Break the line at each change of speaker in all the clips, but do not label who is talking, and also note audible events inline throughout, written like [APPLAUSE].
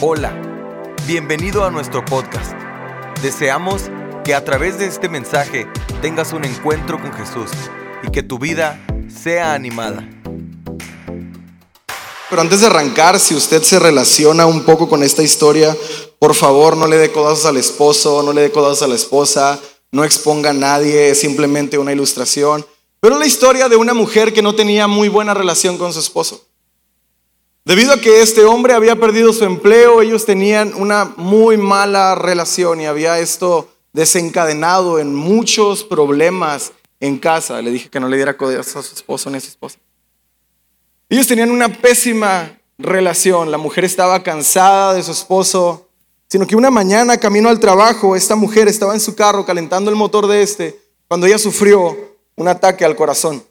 Hola, bienvenido a nuestro podcast. Deseamos que a través de este mensaje tengas un encuentro con Jesús y que tu vida sea animada.
Pero antes de arrancar, si usted se relaciona un poco con esta historia, por favor no le dé codazos al esposo, no le dé codazos a la esposa, no exponga a nadie, es simplemente una ilustración. Pero la historia de una mujer que no tenía muy buena relación con su esposo. Debido a que este hombre había perdido su empleo, ellos tenían una muy mala relación y había esto desencadenado en muchos problemas en casa. Le dije que no le diera codazos a su esposo ni a su esposa. Ellos tenían una pésima relación. La mujer estaba cansada de su esposo, sino que una mañana camino al trabajo, esta mujer estaba en su carro calentando el motor de este cuando ella sufrió un ataque al corazón.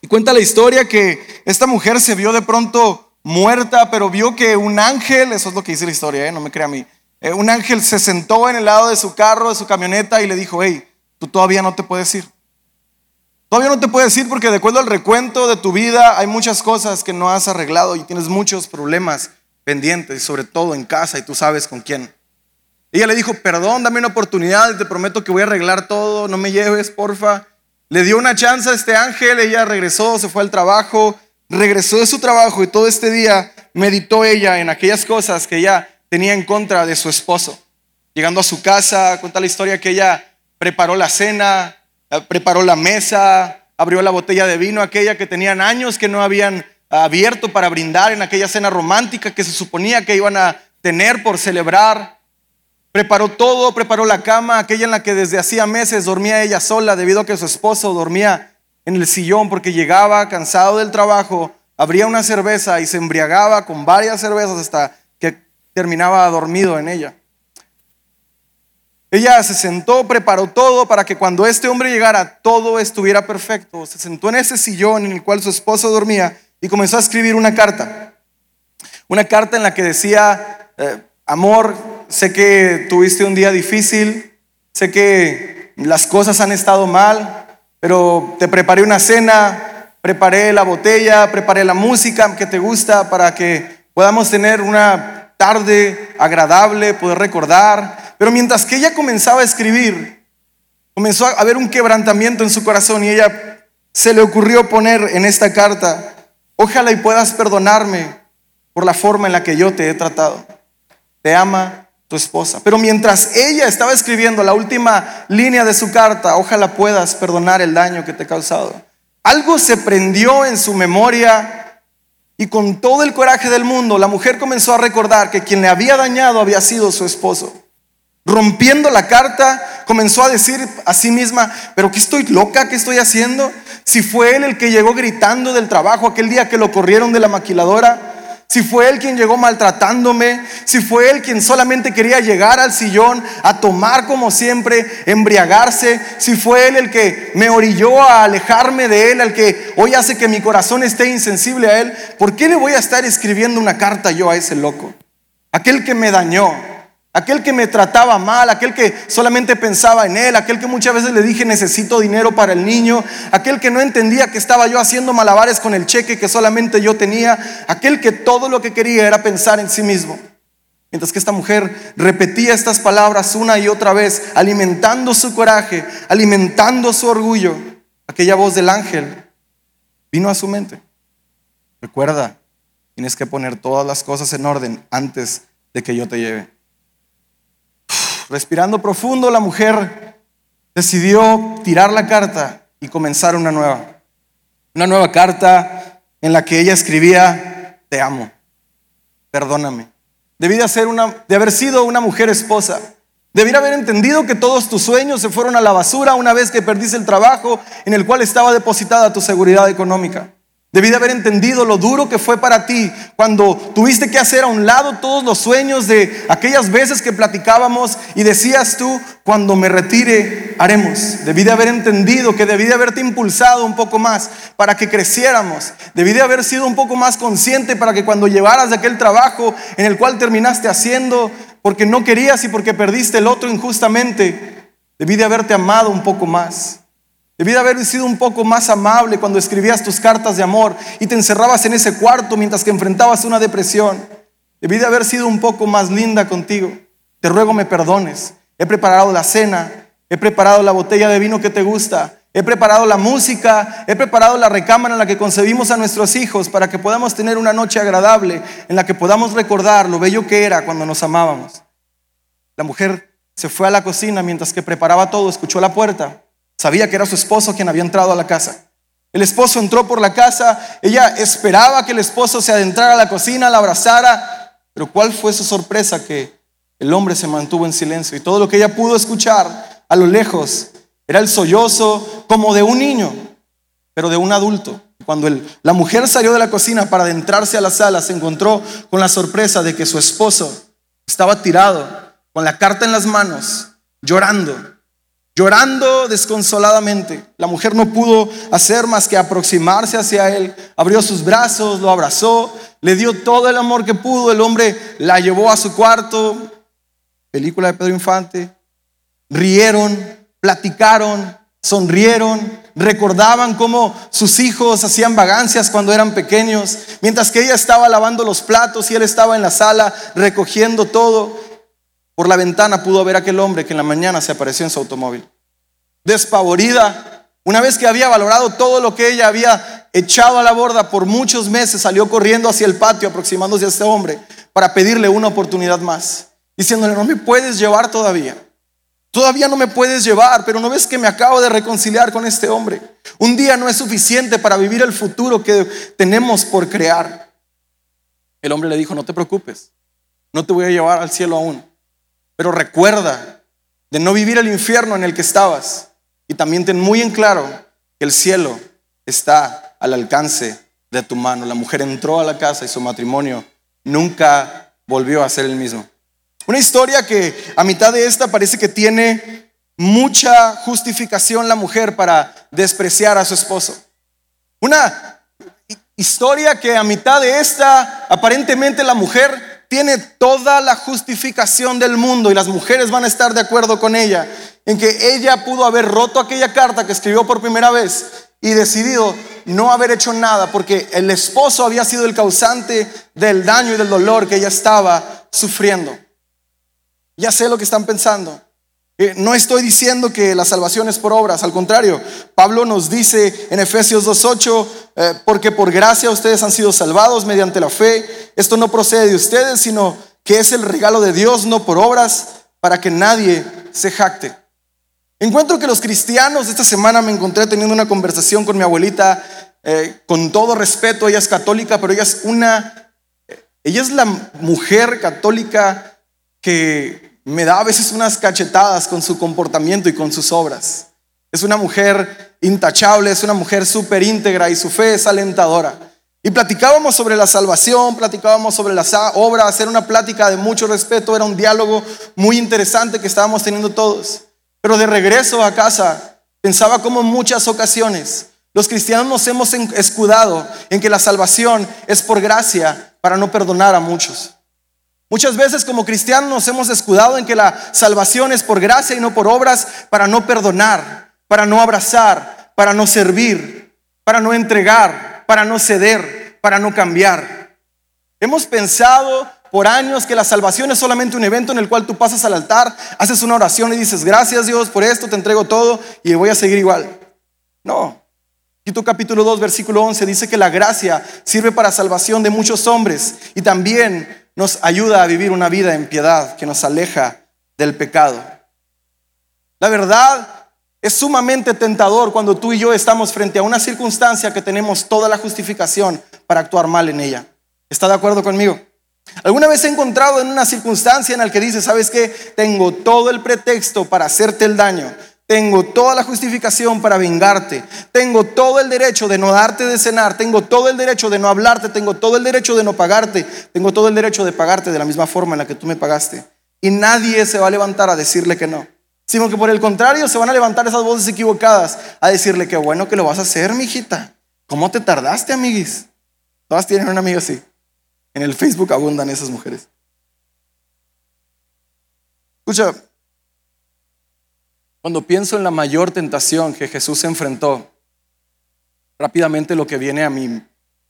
Y cuenta la historia que esta mujer se vio de pronto muerta, pero vio que un ángel, eso es lo que dice la historia, ¿eh? no me crea a mí, eh, un ángel se sentó en el lado de su carro, de su camioneta y le dijo, hey, tú todavía no te puedes ir. Todavía no te puedes ir porque de acuerdo al recuento de tu vida hay muchas cosas que no has arreglado y tienes muchos problemas pendientes, sobre todo en casa y tú sabes con quién. Ella le dijo, perdón, dame una oportunidad, te prometo que voy a arreglar todo, no me lleves, porfa. Le dio una chance a este ángel, ella regresó, se fue al trabajo, regresó de su trabajo y todo este día meditó ella en aquellas cosas que ella tenía en contra de su esposo. Llegando a su casa, cuenta la historia que ella preparó la cena, eh, preparó la mesa, abrió la botella de vino, aquella que tenían años que no habían abierto para brindar en aquella cena romántica que se suponía que iban a tener por celebrar. Preparó todo, preparó la cama, aquella en la que desde hacía meses dormía ella sola debido a que su esposo dormía en el sillón porque llegaba cansado del trabajo, abría una cerveza y se embriagaba con varias cervezas hasta que terminaba dormido en ella. Ella se sentó, preparó todo para que cuando este hombre llegara todo estuviera perfecto. Se sentó en ese sillón en el cual su esposo dormía y comenzó a escribir una carta. Una carta en la que decía, eh, amor, sé que tuviste un día difícil, sé que las cosas han estado mal, pero te preparé una cena, preparé la botella, preparé la música que te gusta para que podamos tener una tarde agradable, poder recordar. Pero mientras que ella comenzaba a escribir, comenzó a haber un quebrantamiento en su corazón y ella se le ocurrió poner en esta carta, ojalá y puedas perdonarme por la forma en la que yo te he tratado. Te ama tu esposa. Pero mientras ella estaba escribiendo la última línea de su carta, ojalá puedas perdonar el daño que te he causado. Algo se prendió en su memoria y con todo el coraje del mundo, la mujer comenzó a recordar que quien le había dañado había sido su esposo. Rompiendo la carta, comenzó a decir a sí misma, pero ¿qué estoy loca? ¿Qué estoy haciendo? Si fue él el que llegó gritando del trabajo aquel día que lo corrieron de la maquiladora, si fue él quien llegó maltratándome, si fue él quien solamente quería llegar al sillón a tomar como siempre, embriagarse, si fue él el que me orilló a alejarme de él, al que hoy hace que mi corazón esté insensible a él, ¿por qué le voy a estar escribiendo una carta yo a ese loco? Aquel que me dañó, aquel que me trataba mal, aquel que solamente pensaba en él, aquel que muchas veces le dije necesito dinero para el niño, aquel que no entendía que estaba yo haciendo malabares con el cheque que solamente yo tenía, aquel que todo lo que quería era pensar en sí mismo. Mientras que esta mujer repetía estas palabras una y otra vez, alimentando su coraje, alimentando su orgullo, aquella voz del ángel vino a su mente. Recuerda, tienes que poner todas las cosas en orden antes de que yo te lleve. Respirando profundo, la mujer decidió tirar la carta y comenzar una nueva. Una nueva carta en la que ella escribía, te amo, perdóname. Debí de, una, de haber sido una mujer esposa. Debí haber entendido que todos tus sueños se fueron a la basura una vez que perdiste el trabajo en el cual estaba depositada tu seguridad económica. Debí de haber entendido lo duro que fue para ti cuando tuviste que hacer a un lado todos los sueños de aquellas veces que platicábamos y decías tú, cuando me retire, haremos. Debí de haber entendido que debí de haberte impulsado un poco más para que creciéramos. Debí de haber sido un poco más consciente para que cuando llevaras de aquel trabajo en el cual terminaste haciendo porque no querías y porque perdiste el otro injustamente, debí de haberte amado un poco más. Debí de haber sido un poco más amable cuando escribías tus cartas de amor y te encerrabas en ese cuarto mientras que enfrentabas una depresión. Debí de haber sido un poco más linda contigo. Te ruego me perdones. He preparado la cena, he preparado la botella de vino que te gusta, he preparado la música, he preparado la recámara en la que concebimos a nuestros hijos para que podamos tener una noche agradable en la que podamos recordar lo bello que era cuando nos amábamos. La mujer se fue a la cocina mientras que preparaba todo, escuchó la puerta, sabía que era su esposo quien había entrado a la casa. El esposo entró por la casa, ella esperaba que el esposo se adentrara a la cocina, la abrazara, pero ¿cuál fue su sorpresa? Que el hombre se mantuvo en silencio y todo lo que ella pudo escuchar a lo lejos era el sollozo como de un niño, pero de un adulto. Cuando la mujer salió de la cocina para adentrarse a la sala, se encontró con la sorpresa de que su esposo estaba tirado, con la carta en las manos, llorando, llorando desconsoladamente. La mujer no pudo hacer más que aproximarse hacia él, abrió sus brazos, lo abrazó, le dio todo el amor que pudo, el hombre la llevó a su cuarto, película de Pedro Infante, rieron, platicaron, sonrieron, recordaban cómo sus hijos hacían vagancias cuando eran pequeños, mientras que ella estaba lavando los platos y él estaba en la sala recogiendo todo. Por la ventana pudo ver aquel hombre que en la mañana se apareció en su automóvil. Despavorida, una vez que había valorado todo lo que ella había echado a la borda por muchos meses, salió corriendo hacia el patio aproximándose a este hombre para pedirle una oportunidad más diciéndole, no me puedes llevar todavía. Todavía no me puedes llevar, pero no ves que me acabo de reconciliar con este hombre. Un día no es suficiente para vivir el futuro que tenemos por crear. El hombre le dijo, no te preocupes, no te voy a llevar al cielo aún, pero recuerda de no vivir el infierno en el que estabas. Y también ten muy en claro que el cielo está al alcance de tu mano. La mujer entró a la casa y su matrimonio nunca volvió a ser el mismo. Una historia que a mitad de esta parece que tiene mucha justificación la mujer para despreciar a su esposo. Una historia que a mitad de esta aparentemente la mujer tiene toda la justificación del mundo y las mujeres van a estar de acuerdo con ella en que ella pudo haber roto aquella carta que escribió por primera vez y decidido no haber hecho nada porque el esposo había sido el causante del daño y del dolor que ella estaba sufriendo. Ya sé lo que están pensando. Eh, no estoy diciendo que la salvación es por obras, al contrario, Pablo nos dice en Efesios 2.8, eh, porque por gracia ustedes han sido salvados mediante la fe, esto no procede de ustedes, sino que es el regalo de Dios, no por obras, para que nadie se jacte. Encuentro que los cristianos, esta semana me encontré teniendo una conversación con mi abuelita, eh, con todo respeto, ella es católica, pero ella es una, ella es la mujer católica que me da a veces unas cachetadas con su comportamiento y con sus obras. Es una mujer intachable, es una mujer súper íntegra y su fe es alentadora. Y platicábamos sobre la salvación, platicábamos sobre las obras, era una plática de mucho respeto, era un diálogo muy interesante que estábamos teniendo todos. Pero de regreso a casa, pensaba como en muchas ocasiones los cristianos nos hemos escudado en que la salvación es por gracia para no perdonar a muchos. Muchas veces como cristianos nos hemos escudado en que la salvación es por gracia y no por obras para no perdonar, para no abrazar, para no servir, para no entregar, para no ceder, para no cambiar. Hemos pensado por años que la salvación es solamente un evento en el cual tú pasas al altar, haces una oración y dices, gracias Dios por esto, te entrego todo y voy a seguir igual. No. Tito capítulo 2, versículo 11 dice que la gracia sirve para salvación de muchos hombres y también nos ayuda a vivir una vida en piedad que nos aleja del pecado. La verdad es sumamente tentador cuando tú y yo estamos frente a una circunstancia que tenemos toda la justificación para actuar mal en ella. ¿Está de acuerdo conmigo? ¿Alguna vez he encontrado en una circunstancia en la que dices, sabes que tengo todo el pretexto para hacerte el daño, tengo toda la justificación para vengarte. Tengo todo el derecho de no darte de cenar. Tengo todo el derecho de no hablarte. Tengo todo el derecho de no pagarte. Tengo todo el derecho de pagarte de la misma forma en la que tú me pagaste. Y nadie se va a levantar a decirle que no. Sino que por el contrario se van a levantar esas voces equivocadas a decirle que bueno que lo vas a hacer, mijita. ¿Cómo te tardaste, amiguis? Todas tienen una amiga así. En el Facebook abundan esas mujeres. Escucha, cuando pienso en la mayor tentación que Jesús enfrentó, rápidamente lo que viene a mi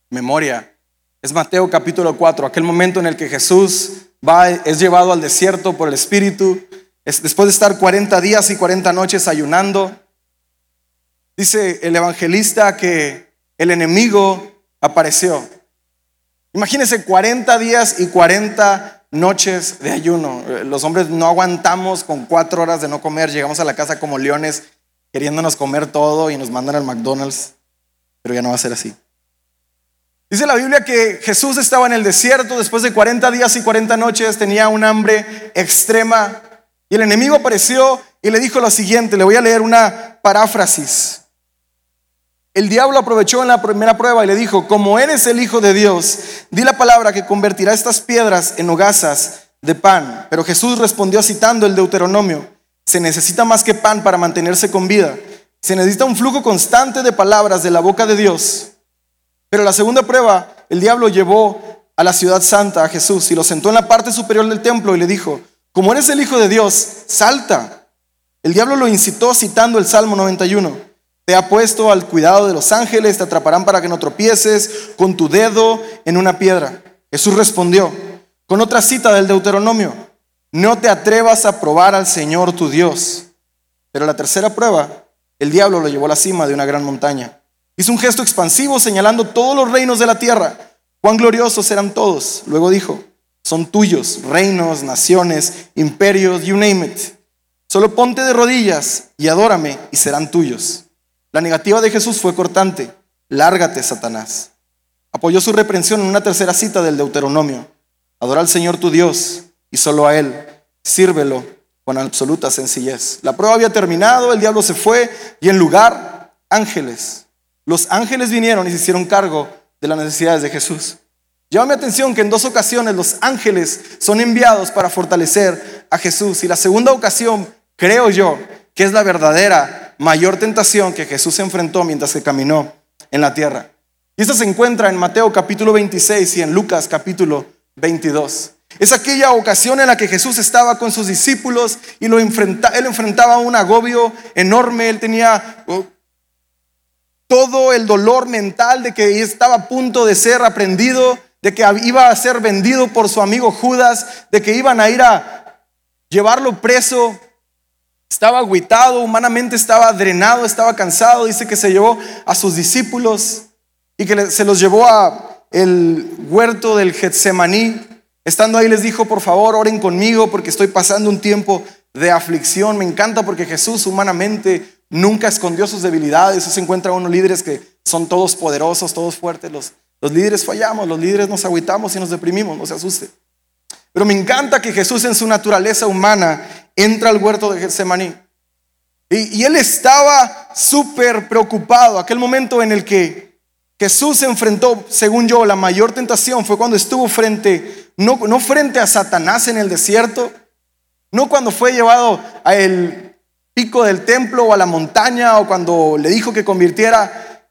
memoria Es Mateo capítulo 4, aquel momento en el que Jesús va, es llevado al desierto por el Espíritu, después de estar 40 días y 40 noches ayunando. Dice el evangelista que el enemigo apareció. Imagínense 40 días y 40 noches de ayuno. Los hombres no aguantamos con cuatro horas de no comer. Llegamos a la casa como leones queriéndonos comer todo y nos mandan al McDonald's. Pero ya no va a ser así. Dice la Biblia que Jesús estaba en el desierto después de 40 días y 40 noches, tenía un hambre extrema y el enemigo apareció y le dijo lo siguiente, le voy a leer una paráfrasis. El diablo aprovechó en la primera prueba y le dijo, como eres el Hijo de Dios, di la palabra que convertirá estas piedras en hogazas de pan. Pero Jesús respondió citando el Deuteronomio, se necesita más que pan para mantenerse con vida. Se necesita un flujo constante de palabras de la boca de Dios. Pero la segunda prueba, el diablo llevó a la ciudad santa a Jesús y lo sentó en la parte superior del templo y le dijo, como eres el Hijo de Dios, salta. El diablo lo incitó citando el Salmo 91. Te ha puesto al cuidado de los ángeles, te atraparán para que no tropieces con tu dedo en una piedra. Jesús respondió con otra cita del Deuteronomio, no te atrevas a probar al Señor tu Dios. Pero la tercera prueba, el diablo lo llevó a la cima de una gran montaña Hizo un gesto expansivo señalando todos los reinos de la tierra. Cuán gloriosos eran todos. Luego dijo, son tuyos, reinos, naciones, imperios, you name it. Solo ponte de rodillas y adórame y serán tuyos. La negativa de Jesús fue cortante. Lárgate, Satanás. Apoyó su reprensión en una tercera cita del Deuteronomio. Adora al Señor tu Dios y solo a Él. Sírvelo con absoluta sencillez. La prueba había terminado, el diablo se fue y en lugar ángeles los ángeles vinieron y se hicieron cargo de las necesidades de Jesús. Llama mi atención que en dos ocasiones los ángeles son enviados para fortalecer a Jesús. Y la segunda ocasión, creo yo, que es la verdadera mayor tentación que Jesús enfrentó mientras que caminó en la tierra. Y esto se encuentra en Mateo capítulo 26 y en Lucas capítulo 22. Es aquella ocasión en la que Jesús estaba con sus discípulos y lo enfrenta, él enfrentaba un agobio enorme. Él tenía oh, todo el dolor mental de que estaba a punto de ser aprendido, de que iba a ser vendido por su amigo Judas, de que iban a ir a llevarlo preso. Estaba agüitado, humanamente estaba drenado, estaba cansado. Dice que se llevó a sus discípulos y que se los llevó a el huerto del Getsemaní. Estando ahí les dijo, por favor, oren conmigo porque estoy pasando un tiempo de aflicción. Me encanta porque Jesús humanamente nunca escondió sus debilidades. se encuentra unos líderes que son todos poderosos, todos fuertes. Los, los líderes fallamos, los líderes nos agüitamos y nos deprimimos, no se asuste. Pero me encanta que Jesús en su naturaleza humana entra al huerto de Getsemaní. Y, él estaba súper preocupado. Aquel momento en el que Jesús se enfrentó, según yo, la mayor tentación fue cuando estuvo frente, no, no frente a Satanás en el desierto, no cuando fue llevado a el pico del templo o a la montaña o cuando le dijo que convirtiera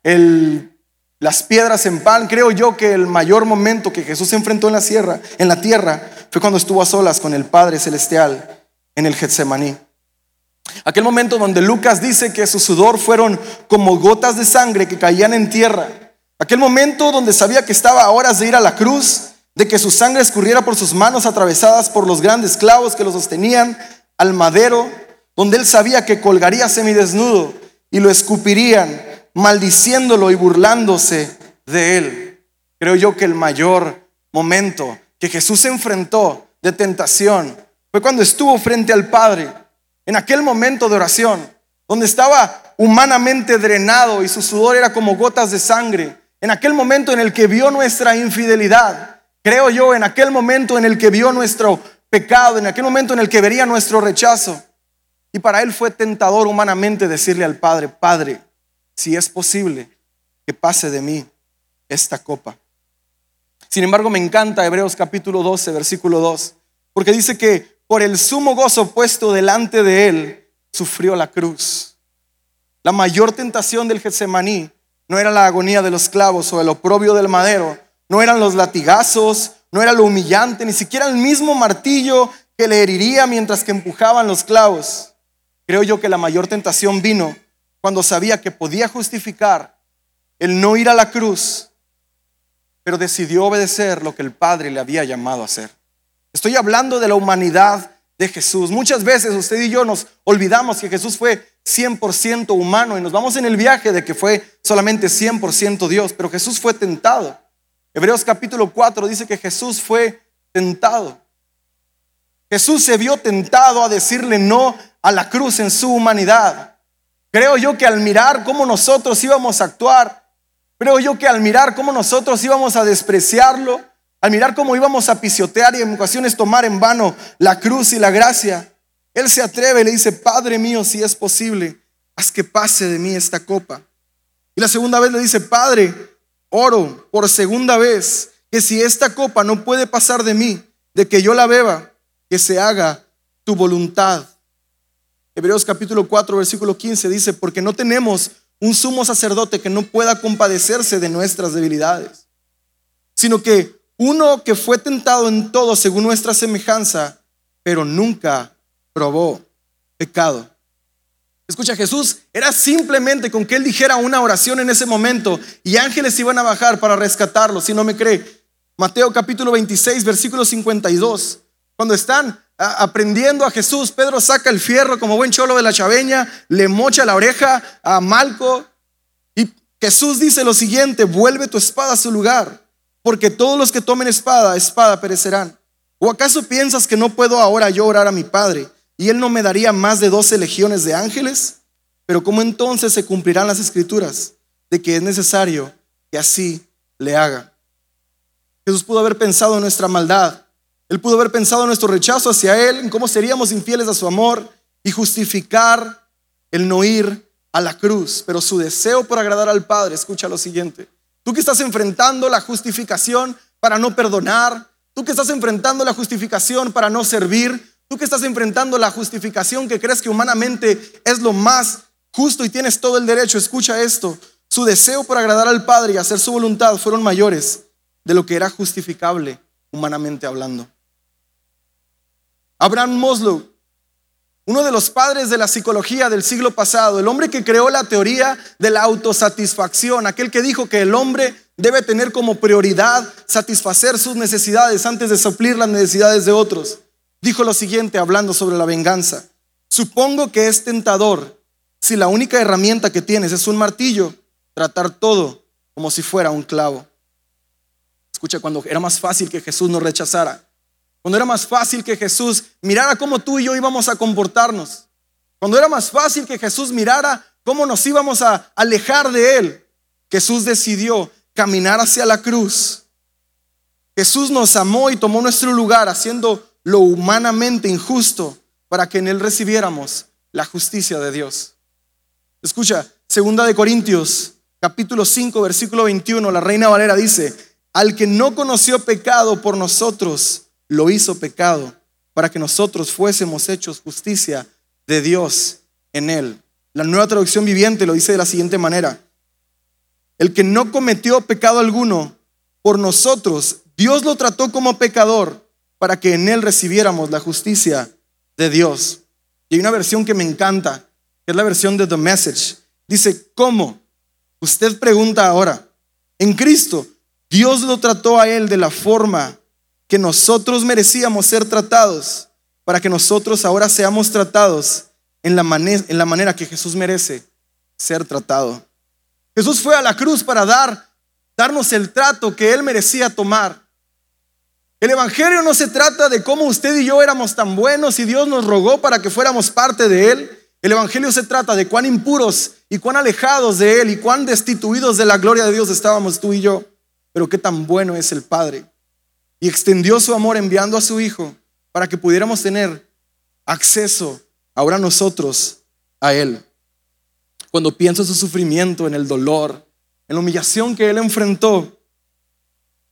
las piedras en pan, creo yo que el mayor momento que Jesús se enfrentó en la, sierra, en la tierra fue cuando estuvo a solas con el Padre Celestial en el Getsemaní. Aquel momento donde Lucas dice que su sudor fueron como gotas de sangre que caían en tierra. Aquel momento donde sabía que estaba a horas de ir a la cruz, de que su sangre escurriera por sus manos atravesadas por los grandes clavos que lo sostenían al madero donde él sabía que colgaría semidesnudo y lo escupirían, maldiciéndolo y burlándose de él. Creo yo que el mayor momento que Jesús se enfrentó de tentación fue cuando estuvo frente al Padre, en aquel momento de oración, donde estaba humanamente drenado y su sudor era como gotas de sangre, en aquel momento en el que vio nuestra infidelidad, creo yo, en aquel momento en el que vio nuestro pecado, en aquel momento en el que vería nuestro rechazo. Y para él fue tentador humanamente decirle al Padre, Padre, si es posible que pase de mí esta copa. Sin embargo, me encanta Hebreos capítulo 12, versículo 2, porque dice que por el sumo gozo puesto delante de él, sufrió la cruz. La mayor tentación del Getsemaní no era la agonía de los clavos o el oprobio del madero, no eran los latigazos, no era lo humillante, ni siquiera el mismo martillo que le heriría mientras que empujaban los clavos. Creo yo que la mayor tentación vino cuando sabía que podía justificar el no ir a la cruz, pero decidió obedecer lo que el Padre le había llamado a hacer. Estoy hablando de la humanidad de Jesús. Muchas veces usted y yo nos olvidamos que Jesús fue 100% humano y nos vamos en el viaje de que fue solamente 100% Dios, pero Jesús fue tentado. Hebreos capítulo 4 dice que Jesús fue tentado. Jesús se vio tentado a decirle no a la cruz en su humanidad. Creo yo que al mirar cómo nosotros íbamos a actuar, creo yo que al mirar cómo nosotros íbamos a despreciarlo, al mirar cómo íbamos a pisotear y en ocasiones tomar en vano la cruz y la gracia, Él se atreve y le dice, Padre mío, si es posible, haz que pase de mí esta copa. Y la segunda vez le dice, Padre, oro por segunda vez que si esta copa no puede pasar de mí, de que yo la beba, que se haga tu voluntad. Hebreos capítulo 4, versículo 15 dice, porque no tenemos un sumo sacerdote que no pueda compadecerse de nuestras debilidades, sino que uno que fue tentado en todo según nuestra semejanza, pero nunca probó pecado. Escucha, Jesús era simplemente con que él dijera una oración en ese momento y ángeles iban a bajar para rescatarlo, si no me cree. Mateo capítulo 26, versículo 52. Cuando están aprendiendo a Jesús, Pedro saca el fierro como buen cholo de la chaveña, le mocha la oreja a Malco y Jesús dice lo siguiente, vuelve tu espada a su lugar porque todos los que tomen espada, espada perecerán. ¿O acaso piensas que no puedo ahora yo orar a mi Padre y Él no me daría más de doce legiones de ángeles? Pero ¿cómo entonces se cumplirán las escrituras de que es necesario que así le haga? Jesús pudo haber pensado en nuestra maldad, Él pudo haber pensado en nuestro rechazo hacia Él, en cómo seríamos infieles a su amor y justificar el no ir a la cruz. Pero su deseo por agradar al Padre, escucha lo siguiente, Tú que estás enfrentando la justificación para no perdonar, tú que estás enfrentando la justificación para no servir, tú que estás enfrentando la justificación que crees que humanamente es lo más justo y tienes todo el derecho, escucha esto. Su deseo por agradar al Padre y hacer su voluntad fueron mayores de lo que era justificable humanamente hablando. Abraham Moslow uno de los padres de la psicología del siglo pasado, el hombre que creó la teoría de la autosatisfacción, aquel que dijo que el hombre debe tener como prioridad satisfacer sus necesidades antes de suplir las necesidades de otros, dijo lo siguiente hablando sobre la venganza. Supongo que es tentador, si la única herramienta que tienes es un martillo, tratar todo como si fuera un clavo. Escucha, cuando era más fácil que Jesús nos rechazara, cuando era más fácil que Jesús mirara cómo tú y yo íbamos a comportarnos. Cuando era más fácil que Jesús mirara cómo nos íbamos a alejar de Él. Jesús decidió caminar hacia la cruz. Jesús nos amó y tomó nuestro lugar haciendo lo humanamente injusto para que en Él recibiéramos la justicia de Dios. Escucha, segunda de Corintios, capítulo 5, versículo 21, la Reina Valera dice, al que no conoció pecado por nosotros, lo hizo pecado para que nosotros fuésemos hechos justicia de Dios en él. La nueva traducción viviente lo dice de la siguiente manera. El que no cometió pecado alguno por nosotros, Dios lo trató como pecador para que en él recibiéramos la justicia de Dios. Y hay una versión que me encanta, que es la versión de The Message. Dice, ¿cómo? Usted pregunta ahora, en Cristo, Dios lo trató a él de la forma que nosotros merecíamos ser tratados para que nosotros ahora seamos tratados en la, manera, que Jesús merece ser tratado. Jesús fue a la cruz para dar, darnos el trato que Él merecía tomar. El Evangelio no se trata de cómo usted y yo éramos tan buenos y Dios nos rogó para que fuéramos parte de Él. El Evangelio se trata de cuán impuros y cuán alejados de Él y cuán destituidos de la gloria de Dios estábamos tú y yo. Pero qué tan bueno es el Padre y extendió su amor enviando a su Hijo para que pudiéramos tener acceso ahora nosotros a Él. Cuando pienso en su sufrimiento, en el dolor, en la humillación que Él enfrentó,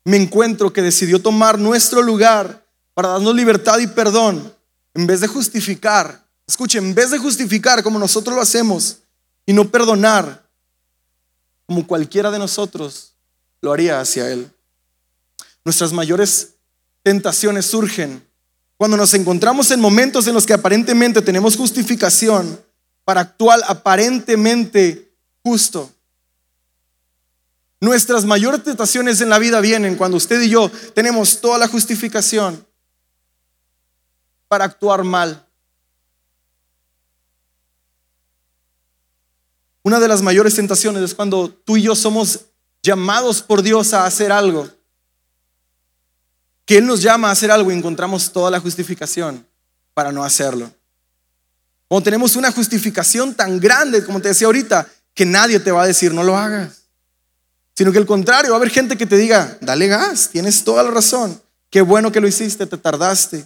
me encuentro que decidió tomar nuestro lugar para darnos libertad y perdón en vez de justificar. Escuche, en vez de justificar como nosotros lo hacemos y no perdonar como cualquiera de nosotros lo haría hacia Él. Nuestras mayores tentaciones surgen cuando nos encontramos en momentos en los que aparentemente tenemos justificación para actuar aparentemente justo. Nuestras mayores tentaciones en la vida vienen cuando usted y yo tenemos toda la justificación para actuar mal. Una de las mayores tentaciones es cuando tú y yo somos llamados por Dios a hacer algo. Que Él nos llama a hacer algo y encontramos toda la justificación para no hacerlo. Cuando tenemos una justificación tan grande, como te decía ahorita, que nadie te va a decir no lo hagas. Sino que al contrario, va a haber gente que te diga, dale gas, tienes toda la razón. Qué bueno que lo hiciste, te tardaste.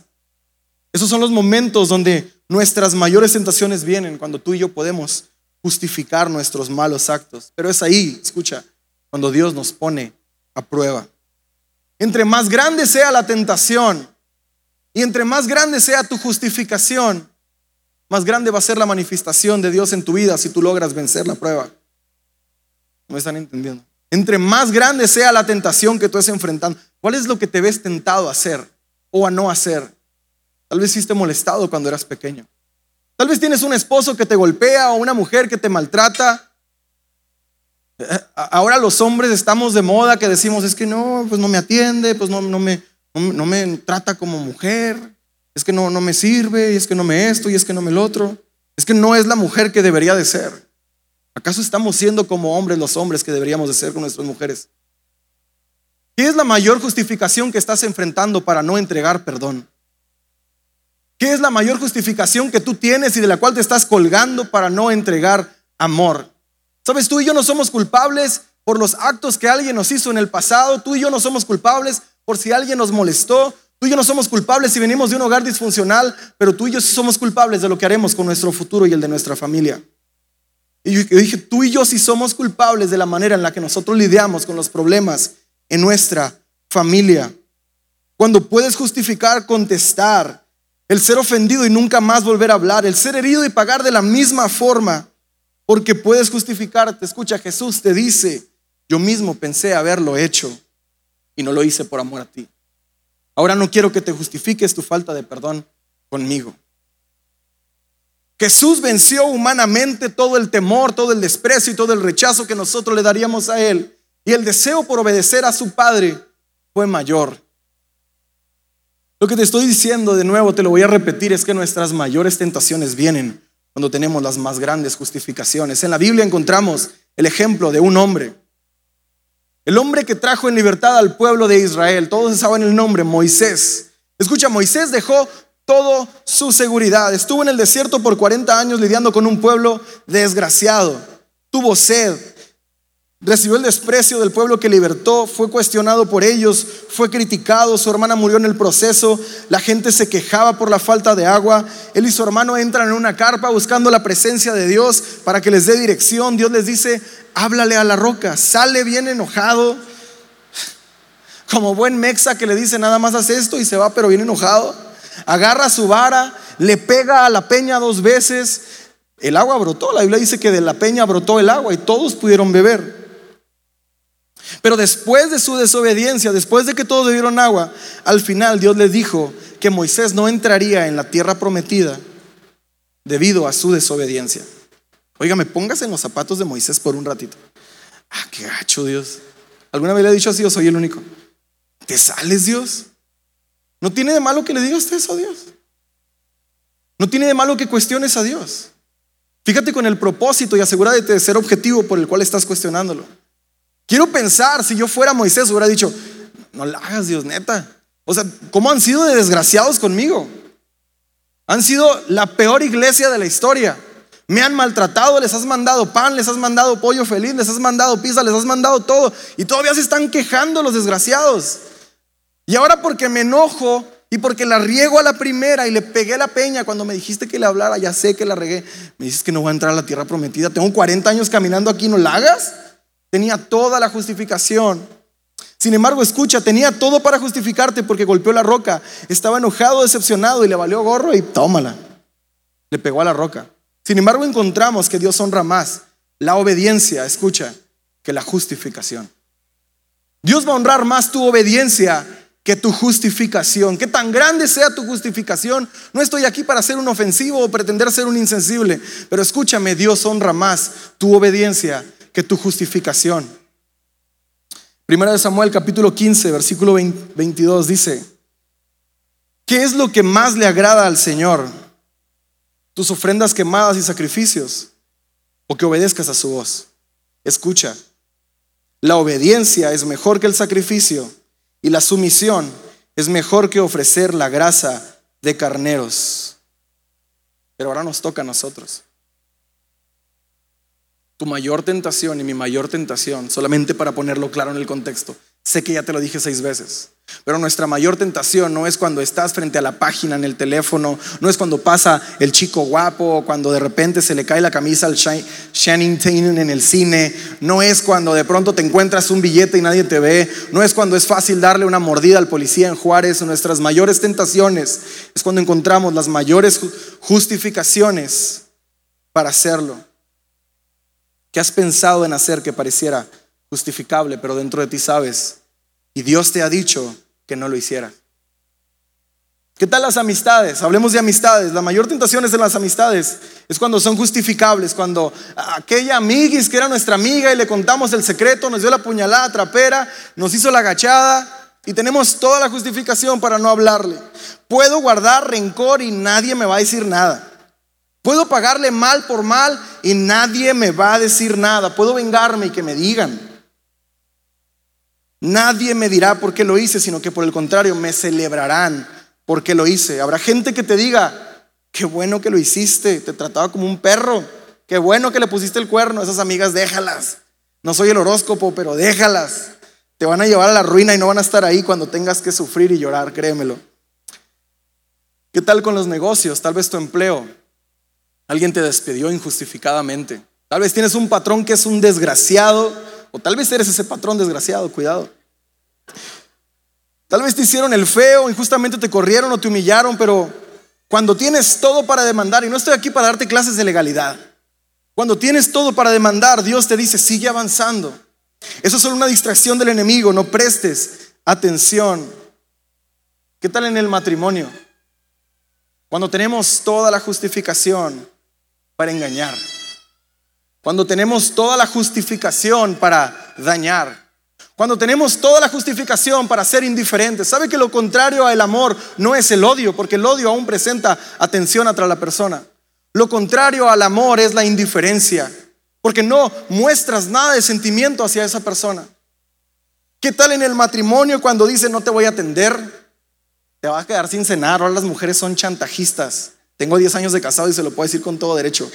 Esos son los momentos donde nuestras mayores tentaciones vienen, cuando tú y yo podemos justificar nuestros malos actos. Pero es ahí, escucha, cuando Dios nos pone a prueba. Entre más grande sea la tentación y entre más grande sea tu justificación, más grande va a ser la manifestación de Dios en tu vida si tú logras vencer la prueba. ¿No me están entendiendo? Entre más grande sea la tentación que tú estés enfrentando, ¿cuál es lo que te ves tentado a hacer o a no hacer? Tal vez fuiste molestado cuando eras pequeño. Tal vez tienes un esposo que te golpea o una mujer que te maltrata. Eh, ahora los hombres estamos de moda que decimos, es que no, pues no me atiende, pues no, no, me, no, me trata como mujer, es que no, no me sirve, y es que no me esto, y es que no me el otro. Es que no es la mujer que debería de ser. ¿Acaso estamos siendo como hombres los hombres que deberíamos de ser con nuestras mujeres? ¿Qué es la mayor justificación que estás enfrentando para no entregar perdón? ¿Qué es la mayor justificación que tú tienes y de la cual te estás colgando para no entregar amor? Sabes, tú y yo no somos culpables por los actos que alguien nos hizo en el pasado. Tú y yo no somos culpables por si alguien nos molestó. Tú y yo no somos culpables si venimos de un hogar disfuncional, pero tú y yo sí somos culpables de lo que haremos con nuestro futuro y el de nuestra familia. Y yo dije, tú y yo sí somos culpables de la manera en la que nosotros lidiamos con los problemas en nuestra familia. Cuando puedes justificar, contestar, el ser ofendido y nunca más volver a hablar, el ser herido y pagar de la misma forma, porque puedes justificarte. Escucha, Jesús te dice, yo mismo pensé haberlo hecho y no lo hice por amor a ti. Ahora no quiero que te justifiques tu falta de perdón conmigo. Jesús venció humanamente todo el temor, todo el desprecio y todo el rechazo que nosotros le daríamos a Él. Y el deseo por obedecer a su Padre fue mayor. Lo que te estoy diciendo de nuevo, te lo voy a repetir, es que nuestras mayores tentaciones vienen cuando tenemos las más grandes justificaciones. En la Biblia encontramos el ejemplo de un hombre. El hombre que trajo en libertad al pueblo de Israel. Todos saben el nombre, Moisés. Escucha, Moisés dejó todo su seguridad. Estuvo en el desierto por 40 años lidiando con un pueblo desgraciado. Tuvo sed. Recibió el desprecio del pueblo que libertó, fue cuestionado por ellos, fue criticado, su hermana murió en el proceso, la gente se quejaba por la falta de agua, él y su hermano entran en una carpa buscando la presencia de Dios para que les dé dirección, Dios les dice, háblale a la roca, sale bien enojado, como buen mexa que le dice nada más haz esto y se va pero bien enojado agarra su vara, le pega a la peña dos veces, el agua brotó. La Biblia dice que de la peña brotó el agua y todos pudieron beber. Pero después de su desobediencia, después de que todos bebieron agua, al final Dios les dijo que Moisés no entraría en la tierra prometida debido a su desobediencia. Óigame, póngase en los zapatos de Moisés por un ratito. Ah, qué gacho Dios. ¿Alguna vez le ha dicho así o soy el único? ¿Te sales Dios? No tiene de malo que le digas eso a Dios. No tiene de malo que cuestiones a Dios. Fíjate con el propósito y asegúrate de ser objetivo por el cual estás cuestionándolo. Quiero pensar, si yo fuera Moisés, hubiera dicho, no la hagas Dios, neta. O sea, ¿cómo han sido de desgraciados conmigo? Han sido la peor iglesia de la historia. Me han maltratado, les has mandado pan, les has mandado pollo feliz, les has mandado pizza, les has mandado todo. Y todavía se están quejando los desgraciados. Y ahora porque me enojo y porque la riego a la primera y le pegué la peña cuando me dijiste que le hablara, ya sé que la regué. Me dices que no voy a entrar a la tierra prometida. Tengo 40 años caminando aquí, ¿no la hagas? Tenía toda la justificación. Sin embargo, escucha, tenía todo para justificarte porque golpeó la roca. Estaba enojado, decepcionado y le valió gorro y tómala. Le pegó a la roca. Sin embargo, encontramos que Dios honra más la obediencia, escucha, que la justificación. Dios va a honrar más tu obediencia que tu justificación, que tan grande sea tu justificación. No estoy aquí para ser un ofensivo o pretender ser un insensible, pero escúchame, Dios honra más tu obediencia que tu justificación. Primera de Samuel capítulo 15, versículo 22 dice, ¿qué es lo que más le agrada al Señor? ¿Tus ofrendas quemadas y sacrificios? ¿O que obedezcas a su voz? Escucha, la obediencia es mejor que el sacrificio y la sumisión es mejor que ofrecer la grasa de carneros. Pero ahora nos toca a nosotros. Tu mayor tentación y mi mayor tentación, solamente para ponerlo claro en el contexto, sé que ya te lo dije seis veces, pero nuestra mayor tentación no es cuando estás frente a la página en el teléfono, no es cuando pasa el chico guapo, cuando de repente se le cae la camisa al Shining Tatum en el cine, no es cuando de pronto te encuentras un billete y nadie te ve, no es cuando es fácil darle una mordida al policía en Juárez. Nuestras mayores tentaciones es cuando encontramos las mayores justificaciones para hacerlo. ¿Qué has pensado en hacer que pareciera justificable, pero dentro de ti sabes y Dios te ha dicho que no lo hicieras? ¿Qué tal las amistades? Hablemos de amistades. La mayor tentación es en las amistades. Es cuando son justificables, cuando aquella amiguis que era nuestra amiga y le contamos el secreto, nos dio la puñalada trapera, nos hizo la agachada y tenemos toda la justificación para no hablarle. Puedo guardar rencor y nadie me va a decir nada. Puedo pagarle mal por mal y nadie me va a decir nada. Puedo vengarme y que me digan. Nadie me dirá por qué lo hice, sino que por el contrario me celebrarán porque lo hice. Habrá gente que te diga, qué bueno que lo hiciste, te trataba como un perro, qué bueno que le pusiste el cuerno. Esas amigas, déjalas. No soy el horóscopo, pero déjalas. Te van a llevar a la ruina y no van a estar ahí cuando tengas que sufrir y llorar, créemelo. ¿Qué tal con los negocios? Tal vez tu empleo. Alguien te despidió injustificadamente. Tal vez tienes un patrón que es un desgraciado, o tal vez eres ese patrón desgraciado, cuidado. Tal vez te hicieron el feo, injustamente te corrieron o te humillaron, pero cuando tienes todo para demandar, y no estoy aquí para darte clases de legalidad, cuando tienes todo para demandar, Dios te dice, sigue avanzando. Eso es solo una distracción del enemigo, no prestes atención. ¿Qué tal en el matrimonio? Cuando tenemos toda la justificación, para engañar. Cuando tenemos toda la justificación para dañar. Cuando tenemos toda la justificación para ser indiferentes. ¿Sabe que lo contrario al amor no es el odio? Porque el odio aún presenta atención a la persona. Lo contrario al amor es la indiferencia. Porque no muestras nada de sentimiento hacia esa persona. ¿Qué tal en el matrimonio cuando dice no te voy a atender? Te vas a quedar sin cenar. Ahora las mujeres son chantajistas. Tengo 10 años de casado y se lo puedo decir con todo derecho.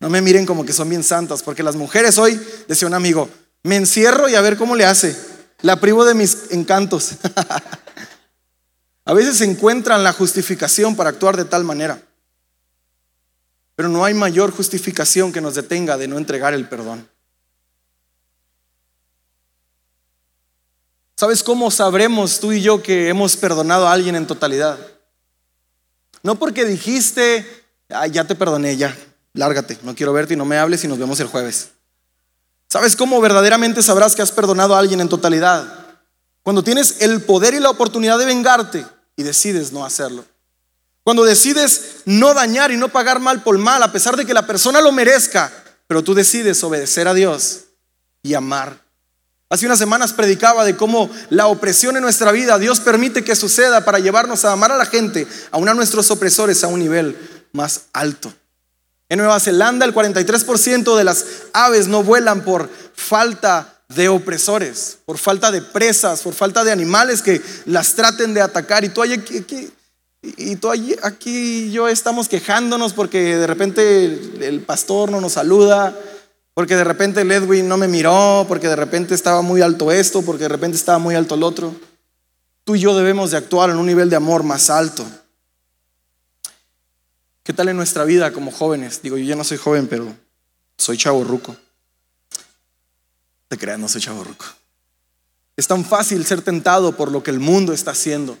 No me miren como que son bien santas, porque las mujeres hoy, decía un amigo, me encierro y a ver cómo le hace. La privo de mis encantos. [LAUGHS] a veces encuentran la justificación para actuar de tal manera. Pero no hay mayor justificación que nos detenga de no entregar el perdón. ¿Sabes cómo sabremos tú y yo que hemos perdonado a alguien en totalidad? No porque dijiste, ya te perdoné, ya, lárgate, no quiero verte y no me hables y nos vemos el jueves. ¿Sabes cómo verdaderamente sabrás que has perdonado a alguien en totalidad? Cuando tienes el poder y la oportunidad de vengarte y decides no hacerlo. Cuando decides no dañar y no pagar mal por mal, a pesar de que la persona lo merezca, pero tú decides obedecer a Dios y amar Hace unas semanas predicaba de cómo la opresión en nuestra vida Dios permite que suceda para llevarnos a amar a la gente, aún a nuestros opresores a un nivel más alto. En Nueva Zelanda el 43% de las aves no vuelan por falta de opresores, por falta de presas, por falta de animales que las traten de atacar. Y tú, aquí, y tú aquí yo estamos quejándonos porque de repente el pastor no nos saluda, porque de repente el no me miró, porque de repente estaba muy alto esto, porque de repente estaba muy alto el otro. Tú y yo debemos de actuar en un nivel de amor más alto. ¿Qué tal en nuestra vida como jóvenes? Digo, yo ya no soy joven, pero soy chavo ruco. Te creas, no soy chavo ruco. Es tan fácil ser tentado por lo que el mundo está haciendo.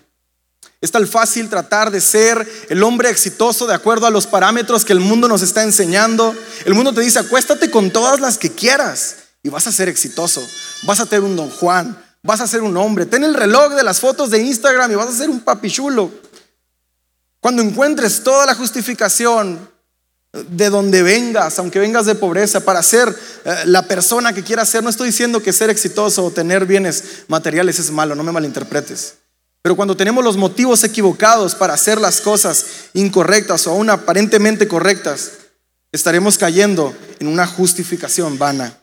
Es tan fácil tratar de ser el hombre exitoso de acuerdo a los parámetros que el mundo nos está enseñando. El mundo te dice, acuéstate con todas las que quieras y vas a ser exitoso. Vas a tener un don Juan, vas a ser un hombre. Ten el reloj de las fotos de Instagram y vas a ser un papichulo. Cuando encuentres toda la justificación, de donde vengas, aunque vengas de pobreza, para ser eh, la persona que quieras ser. No estoy diciendo que ser exitoso o tener bienes materiales es malo, no me malinterpretes. Pero cuando tenemos los motivos equivocados para hacer las cosas incorrectas o aún aparentemente correctas, estaremos cayendo en una justificación vana.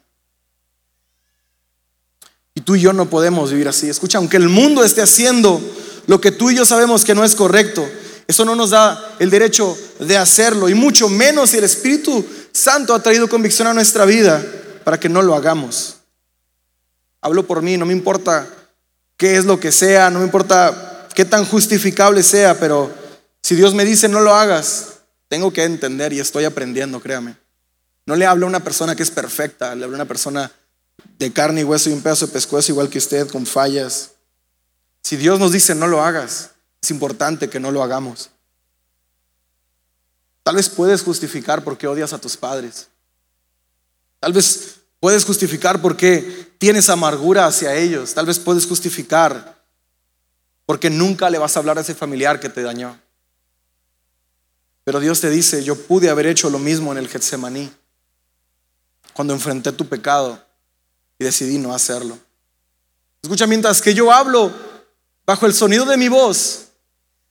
Y tú y yo no podemos vivir así. Escucha, aunque el mundo esté haciendo lo que tú y yo sabemos que no es correcto, eso no nos da el derecho de hacerlo. Y mucho menos si el Espíritu Santo ha traído convicción a nuestra vida para que no lo hagamos. Hablo por mí, no me importa qué es lo que sea, no me importa qué tan justificable sea, pero si Dios me dice no lo hagas, tengo que entender y estoy aprendiendo, créame. No le hablo a una persona que es perfecta, le hablo a una persona de carne y hueso y un pedazo de pescuezo igual que usted, con fallas. Si Dios nos dice no lo hagas, es importante que no lo hagamos. Tal vez puedes justificar por qué odias a tus padres. Tal vez puedes justificar por qué tienes amargura hacia ellos. Tal vez puedes justificar porque nunca le vas a hablar a ese familiar que te dañó. Pero Dios te dice, yo pude haber hecho lo mismo en el Getsemaní, cuando enfrenté tu pecado y decidí no hacerlo. Escucha, mientras que yo hablo bajo el sonido de mi voz,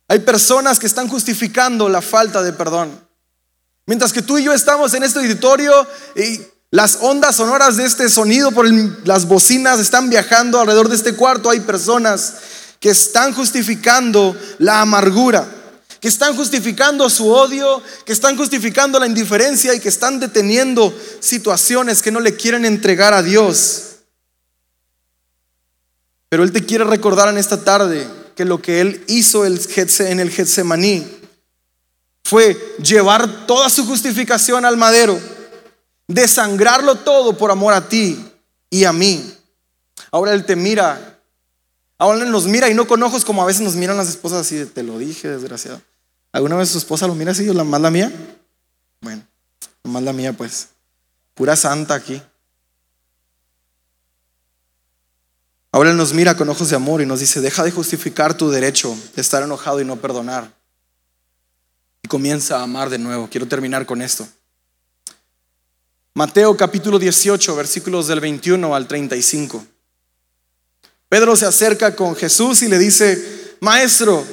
hay personas que están justificando la falta de perdón. Mientras que tú y yo estamos en este auditorio y las ondas sonoras de este sonido por las bocinas están viajando alrededor de este cuarto, hay personas que están justificando la amargura, que están justificando su odio, que están justificando la indiferencia y que están deteniendo situaciones que no le quieren entregar a Dios. Pero Él te quiere recordar en esta tarde que lo que Él hizo en el Getsemaní fue llevar toda su justificación al madero, desangrarlo todo por amor a ti y a mí. Ahora Él te mira, ahora Él nos mira y no con ojos como a veces nos miran las esposas así te lo dije, desgraciado. ¿Alguna vez su esposa lo mira así la más la mía? Bueno, la más la mía pues, pura santa aquí. Ahora Él nos mira con ojos de amor y nos dice, deja de justificar tu derecho de estar enojado y no perdonar. Y comienza a amar de nuevo. Quiero terminar con esto. Mateo capítulo 18, versículos del 21 al 35. Pedro se acerca con Jesús y le dice, Maestro,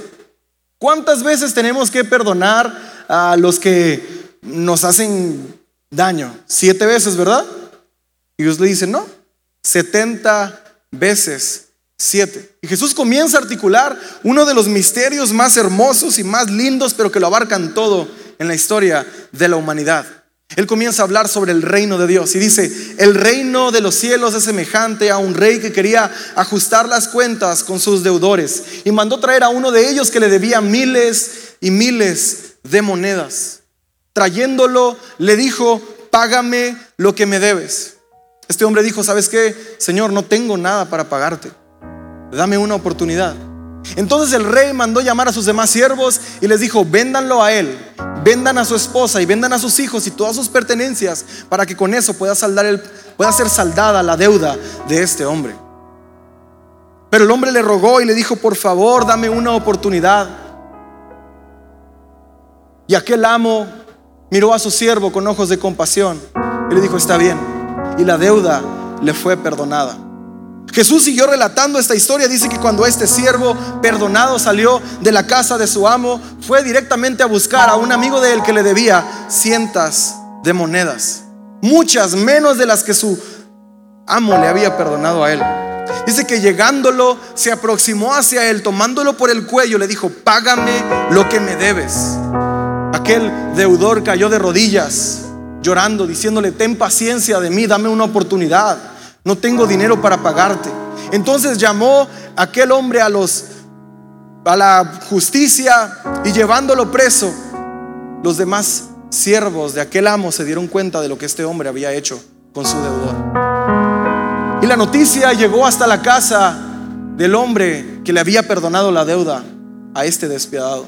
¿cuántas veces tenemos que perdonar a los que nos hacen daño? Siete veces, ¿verdad? Y Dios le dice, no, 70 veces siete. Y Jesús comienza a articular uno de los misterios más hermosos y más lindos, pero que lo abarcan todo en la historia de la humanidad. Él comienza a hablar sobre el reino de Dios y dice, el reino de los cielos es semejante a un rey que quería ajustar las cuentas con sus deudores y mandó traer a uno de ellos que le debía miles y miles de monedas. Trayéndolo, le dijo, págame lo que me debes. Este hombre dijo, ¿sabes qué? Señor, no tengo nada para pagarte. Dame una oportunidad. Entonces el rey mandó llamar a sus demás siervos y les dijo, véndanlo a él, vendan a su esposa y vendan a sus hijos y todas sus pertenencias para que con eso pueda, saldar el, pueda ser saldada la deuda de este hombre. Pero el hombre le rogó y le dijo, por favor, dame una oportunidad. Y aquel amo miró a su siervo con ojos de compasión y le dijo, está bien y la deuda le fue perdonada. Jesús siguió relatando esta historia. Dice que cuando este siervo perdonado salió de la casa de su amo, fue directamente a buscar a un amigo de él que le debía cientos de monedas, muchas menos de las que su amo le había perdonado a él. Dice que llegándolo, se aproximó hacia él, tomándolo por el cuello, le dijo, págame lo que me debes. Aquel deudor cayó de rodillas llorando, diciéndole, ten paciencia de mí, dame una oportunidad, no tengo dinero para pagarte. Entonces llamó aquel hombre a los a la justicia y llevándolo preso, los demás siervos de aquel amo se dieron cuenta de lo que este hombre había hecho con su deudor. Y la noticia llegó hasta la casa del hombre que le había perdonado la deuda a este despiadado.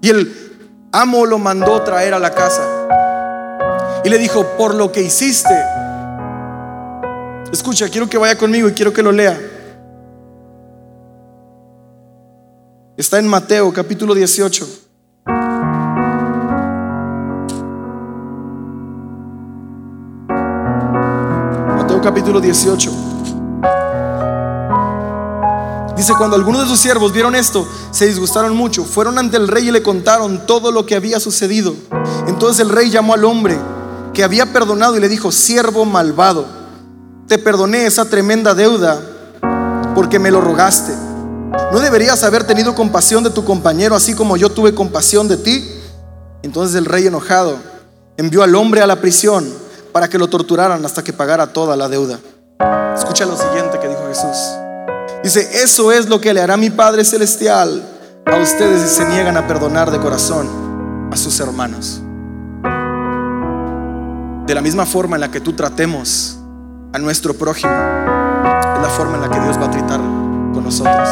Y el amo lo mandó traer a la casa. Y le dijo, por lo que hiciste. Escucha, quiero que vaya conmigo y quiero que lo lea. Está en Mateo capítulo 18. Mateo capítulo 18. Dice, cuando algunos de sus siervos vieron esto, se disgustaron mucho. Fueron ante el rey y le contaron todo lo que había sucedido. Entonces el rey llamó al hombre que había perdonado y le dijo, siervo malvado te perdoné esa tremenda deuda porque me lo rogaste. ¿No deberías haber tenido compasión de tu compañero así como yo tuve compasión de ti? Entonces el rey enojado envió al hombre a la prisión para que lo torturaran hasta que pagara toda la deuda. Escucha lo siguiente que dijo Jesús. Dice, eso es lo que le hará mi Padre Celestial a ustedes si se niegan a perdonar de corazón a sus hermanos. De la misma forma en la que tú tratemos a nuestro prójimo, es la forma en la que Dios va a tratar con nosotros.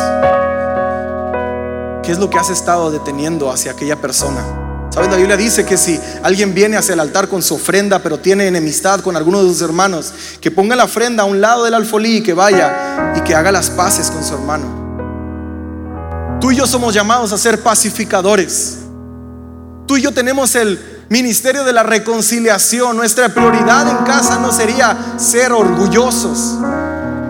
¿Qué es lo que has estado deteniendo hacia aquella persona? ¿Sabes? La Biblia dice que si alguien viene hacia el altar con su ofrenda, pero tiene enemistad con alguno de sus hermanos, que ponga la ofrenda a un lado del alfolí y que vaya y que haga las paces con su hermano. Tú y yo somos llamados a ser pacificadores. Tú y yo tenemos el ministerio de la reconciliación. Nuestra prioridad en casa no sería ser orgullosos.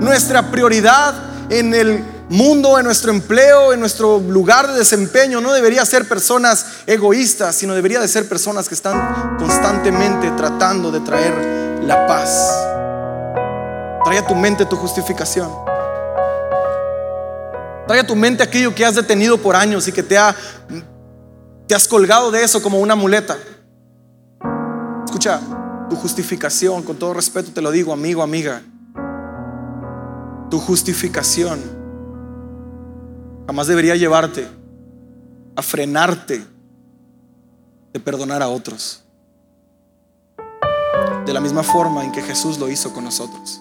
Nuestra prioridad en el mundo, en nuestro empleo, en nuestro lugar de desempeño, no debería ser personas egoístas, sino debería de ser personas que están constantemente tratando de traer la paz. Trae a tu mente tu justificación. Trae a tu mente aquello que has detenido por años y que te, ha, te has colgado de eso como una muleta. Escucha, tu justificación, con todo respeto te lo digo, amigo, amiga. Tu justificación jamás debería llevarte a frenarte de perdonar a otros. De la misma forma en que Jesús lo hizo con nosotros.